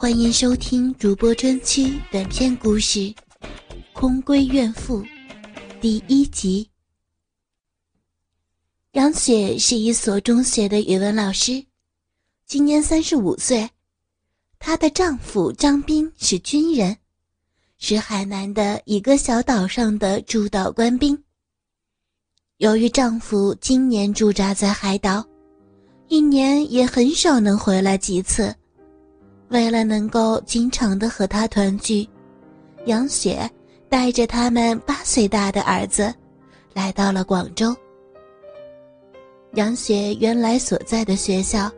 欢迎收听主播专区短篇故事《空闺怨妇》第一集。杨雪是一所中学的语文老师，今年三十五岁。她的丈夫张斌是军人，是海南的一个小岛上的驻岛官兵。由于丈夫今年驻扎在海岛，一年也很少能回来几次。为了能够经常的和他团聚，杨雪带着他们八岁大的儿子，来到了广州。杨雪原来所在的学校，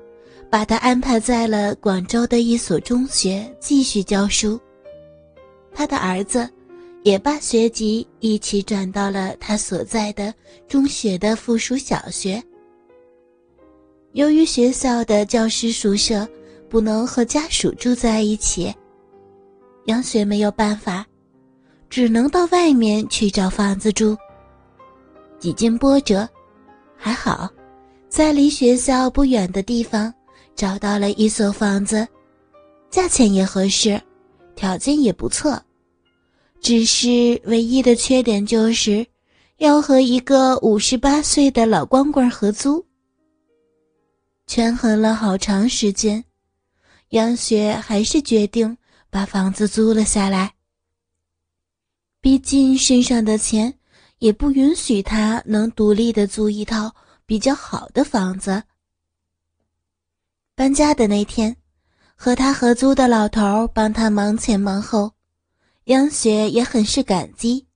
把她安排在了广州的一所中学继续教书。他的儿子。也把学籍一起转到了他所在的中学的附属小学。由于学校的教师宿舍不能和家属住在一起，杨雪没有办法，只能到外面去找房子住。几经波折，还好，在离学校不远的地方找到了一所房子，价钱也合适，条件也不错。只是唯一的缺点就是，要和一个五十八岁的老光棍合租。权衡了好长时间，杨雪还是决定把房子租了下来。毕竟身上的钱也不允许她能独立的租一套比较好的房子。搬家的那天，和他合租的老头帮他忙前忙后。杨雪也很是感激，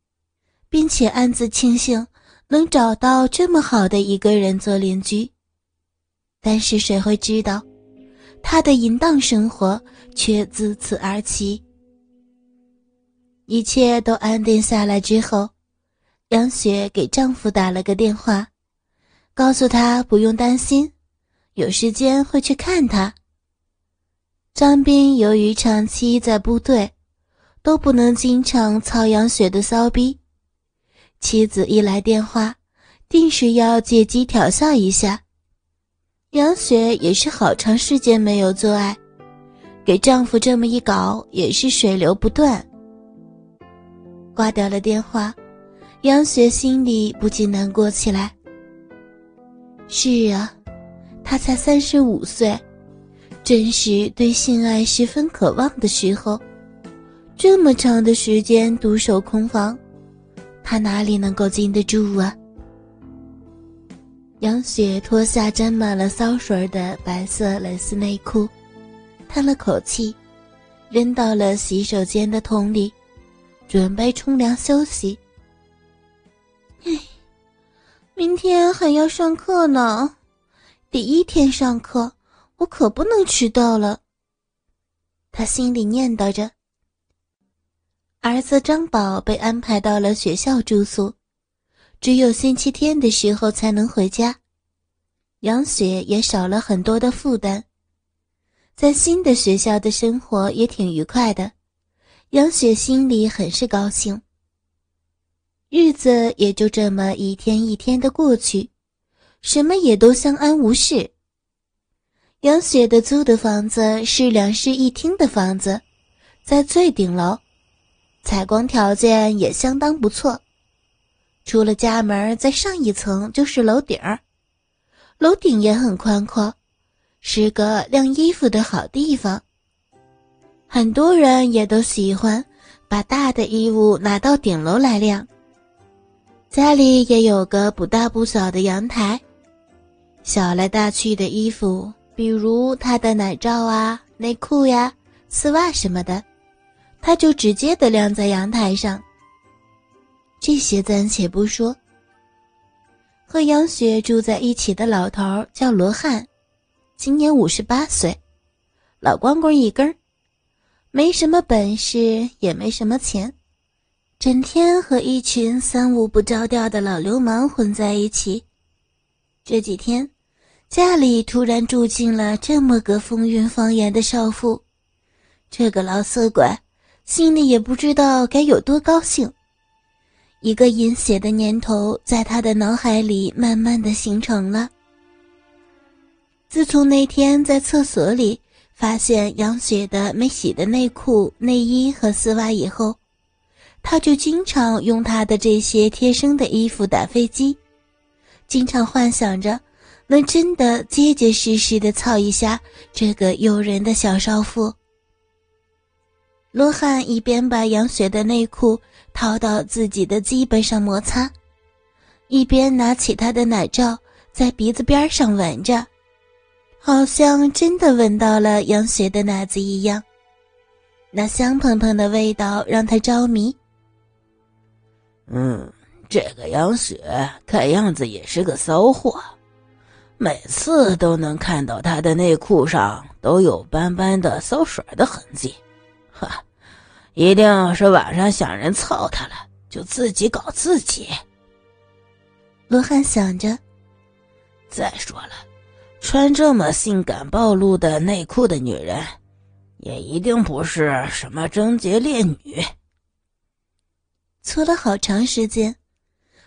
并且暗自庆幸能找到这么好的一个人做邻居。但是谁会知道，她的淫荡生活却自此而起。一切都安定下来之后，杨雪给丈夫打了个电话，告诉他不用担心，有时间会去看他。张斌由于长期在部队。都不能经常操杨雪的骚逼，妻子一来电话，定是要借机调笑一下。杨雪也是好长时间没有做爱，给丈夫这么一搞，也是水流不断。挂掉了电话，杨雪心里不禁难过起来。是啊，她才三十五岁，正是对性爱十分渴望的时候。这么长的时间独守空房，他哪里能够经得住啊？杨雪脱下沾满了骚水的白色蕾丝内裤，叹了口气，扔到了洗手间的桶里，准备冲凉休息。唉，明天还要上课呢，第一天上课，我可不能迟到了。他心里念叨着。儿子张宝被安排到了学校住宿，只有星期天的时候才能回家。杨雪也少了很多的负担，在新的学校的生活也挺愉快的，杨雪心里很是高兴。日子也就这么一天一天的过去，什么也都相安无事。杨雪的租的房子是两室一厅的房子，在最顶楼。采光条件也相当不错，出了家门再上一层就是楼顶儿，楼顶也很宽阔，是个晾衣服的好地方。很多人也都喜欢把大的衣物拿到顶楼来晾。家里也有个不大不小的阳台，小来大去的衣服，比如他的奶罩啊、内裤呀、丝袜什么的。他就直接的晾在阳台上。这些暂且不说。和杨雪住在一起的老头叫罗汉，今年五十八岁，老光棍一根儿，没什么本事，也没什么钱，整天和一群三五不着调的老流氓混在一起。这几天，家里突然住进了这么个风韵方言的少妇，这个老色鬼。心里也不知道该有多高兴，一个阴邪的念头在他的脑海里慢慢的形成了。自从那天在厕所里发现杨雪的没洗的内裤、内衣和丝袜以后，他就经常用他的这些贴身的衣服打飞机，经常幻想着能真的结结实实的操一下这个诱人的小少妇。罗汉一边把杨雪的内裤套到自己的鸡背上摩擦，一边拿起她的奶罩在鼻子边上闻着。好像真的闻到了杨雪的奶子一样，那香喷喷的味道让他着迷。嗯，这个杨雪看样子也是个骚货，每次都能看到她的内裤上都有斑斑的骚水的痕迹，哈，一定是晚上想人操他了，就自己搞自己。罗汉想着。再说了。穿这么性感暴露的内裤的女人，也一定不是什么贞洁烈女。搓了好长时间，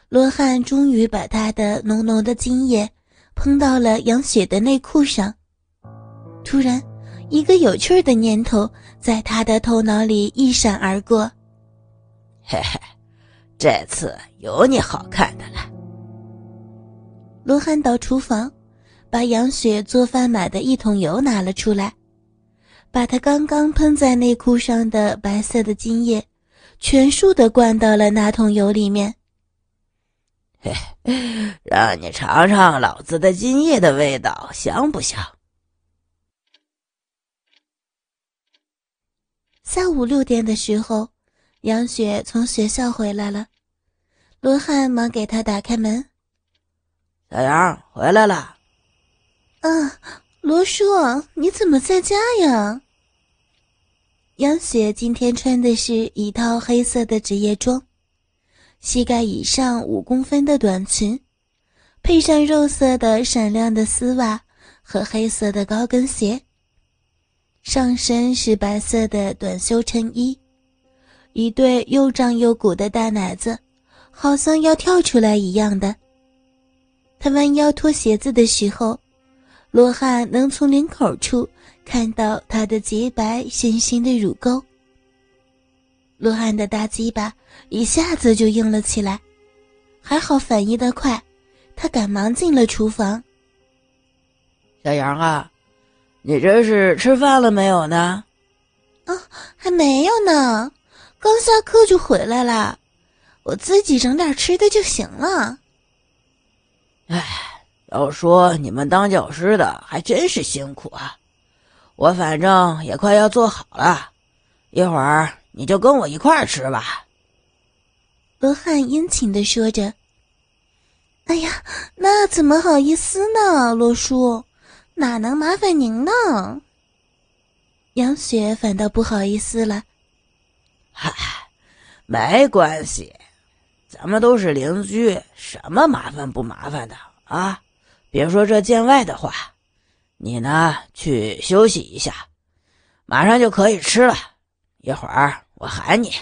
罗汉终于把他的浓浓的精液喷到了杨雪的内裤上。突然，一个有趣的念头在他的头脑里一闪而过：“嘿嘿，这次有你好看的了。”罗汉到厨房。把杨雪做饭买的一桶油拿了出来，把他刚刚喷在内裤上的白色的精液，全数的灌到了那桶油里面。嘿，让你尝尝老子的精液的味道，香不香？下午六点的时候，杨雪从学校回来了，罗汉忙给她打开门：“小杨回来了。”啊，罗叔，你怎么在家呀？杨雪今天穿的是一套黑色的职业装，膝盖以上五公分的短裙，配上肉色的闪亮的丝袜和黑色的高跟鞋，上身是白色的短袖衬衣，一对又胀又鼓的大奶子，好像要跳出来一样的。她弯腰脱鞋子的时候。罗汉能从领口处看到他的洁白纤纤的乳沟。罗汉的大鸡巴一下子就硬了起来，还好反应的快，他赶忙进了厨房。小杨啊，你这是吃饭了没有呢？啊，还没有呢，刚下课就回来了，我自己整点吃的就行了。哎。要说你们当教师的还真是辛苦啊！我反正也快要做好了，一会儿你就跟我一块儿吃吧。”罗汉殷勤的说着。“哎呀，那怎么好意思呢，罗叔，哪能麻烦您呢？”杨雪反倒不好意思了。“嗨，没关系，咱们都是邻居，什么麻烦不麻烦的啊？”别说这见外的话，你呢去休息一下，马上就可以吃了。一会儿我喊你。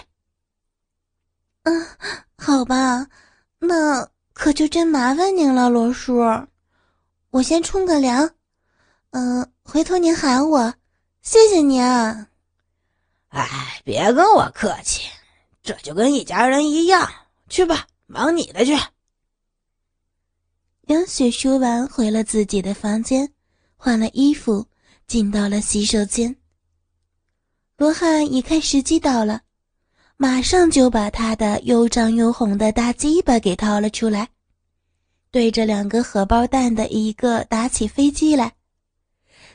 嗯，好吧，那可就真麻烦您了，罗叔。我先冲个凉，嗯，回头您喊我，谢谢您啊。哎，别跟我客气，这就跟一家人一样。去吧，忙你的去。杨雪说完，回了自己的房间，换了衣服，进到了洗手间。罗汉一看时机到了，马上就把他的又胀又红的大鸡巴给掏了出来，对着两个荷包蛋的一个打起飞机来，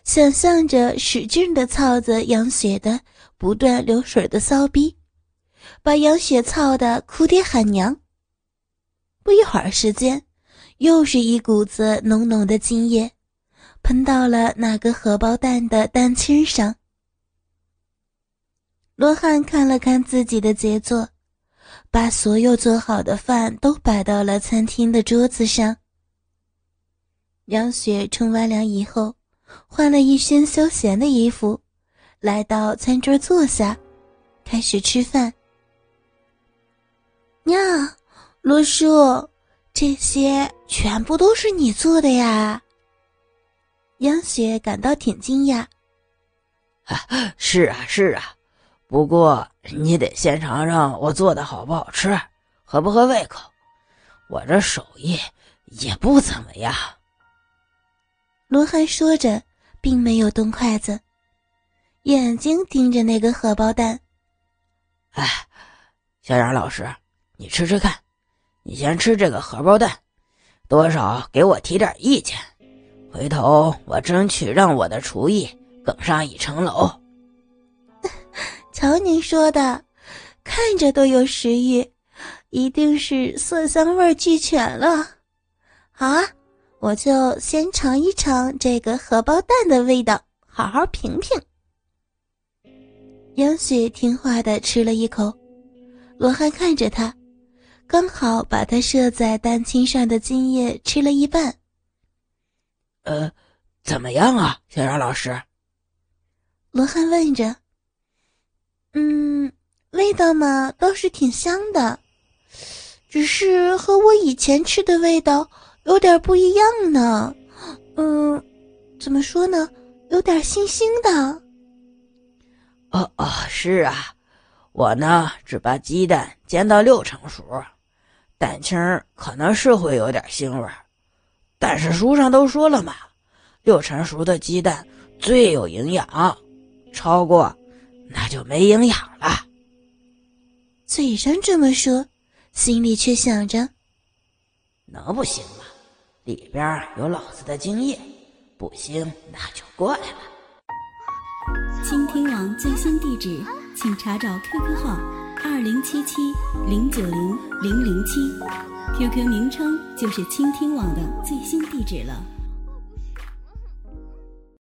想象着使劲的操着杨雪的不断流水的骚逼，把杨雪操的哭爹喊娘。不一会儿时间。又是一股子浓浓的精液，喷到了那个荷包蛋的蛋清上。罗汉看了看自己的杰作，把所有做好的饭都摆到了餐厅的桌子上。杨雪冲完凉以后，换了一身休闲的衣服，来到餐桌坐下，开始吃饭。呀，罗叔。这些全部都是你做的呀？杨雪感到挺惊讶。是啊，是啊，不过你得先尝尝我做的好不好吃，合不合胃口。我这手艺也不怎么样。罗汉说着，并没有动筷子，眼睛盯着那个荷包蛋。哎，小杨老师，你吃吃看，你先吃这个荷包蛋，多少给我提点意见，回头我争取让我的厨艺更上一层楼。瞧您说的，看着都有食欲，一定是色香味俱全了。好啊，我就先尝一尝这个荷包蛋的味道，好好评评。杨雪听话的吃了一口，罗汉看着他，刚好把他射在蛋清上的精液吃了一半。呃，怎么样啊，小杨老师？罗汉问着。嗯，味道嘛倒是挺香的，只是和我以前吃的味道有点不一样呢。嗯，怎么说呢？有点腥腥的。哦哦，是啊，我呢只把鸡蛋煎到六成熟，蛋清可能是会有点腥味儿，但是书上都说了嘛，六成熟的鸡蛋最有营养，超过那就没营养了。嘴上这么说，心里却想着，能不行吗？里边有老子的精液，不行那就过来了。倾听网最新地址，请查找 QQ 号二零七七零九零零零七，QQ 名称就是倾听网的最新地址了。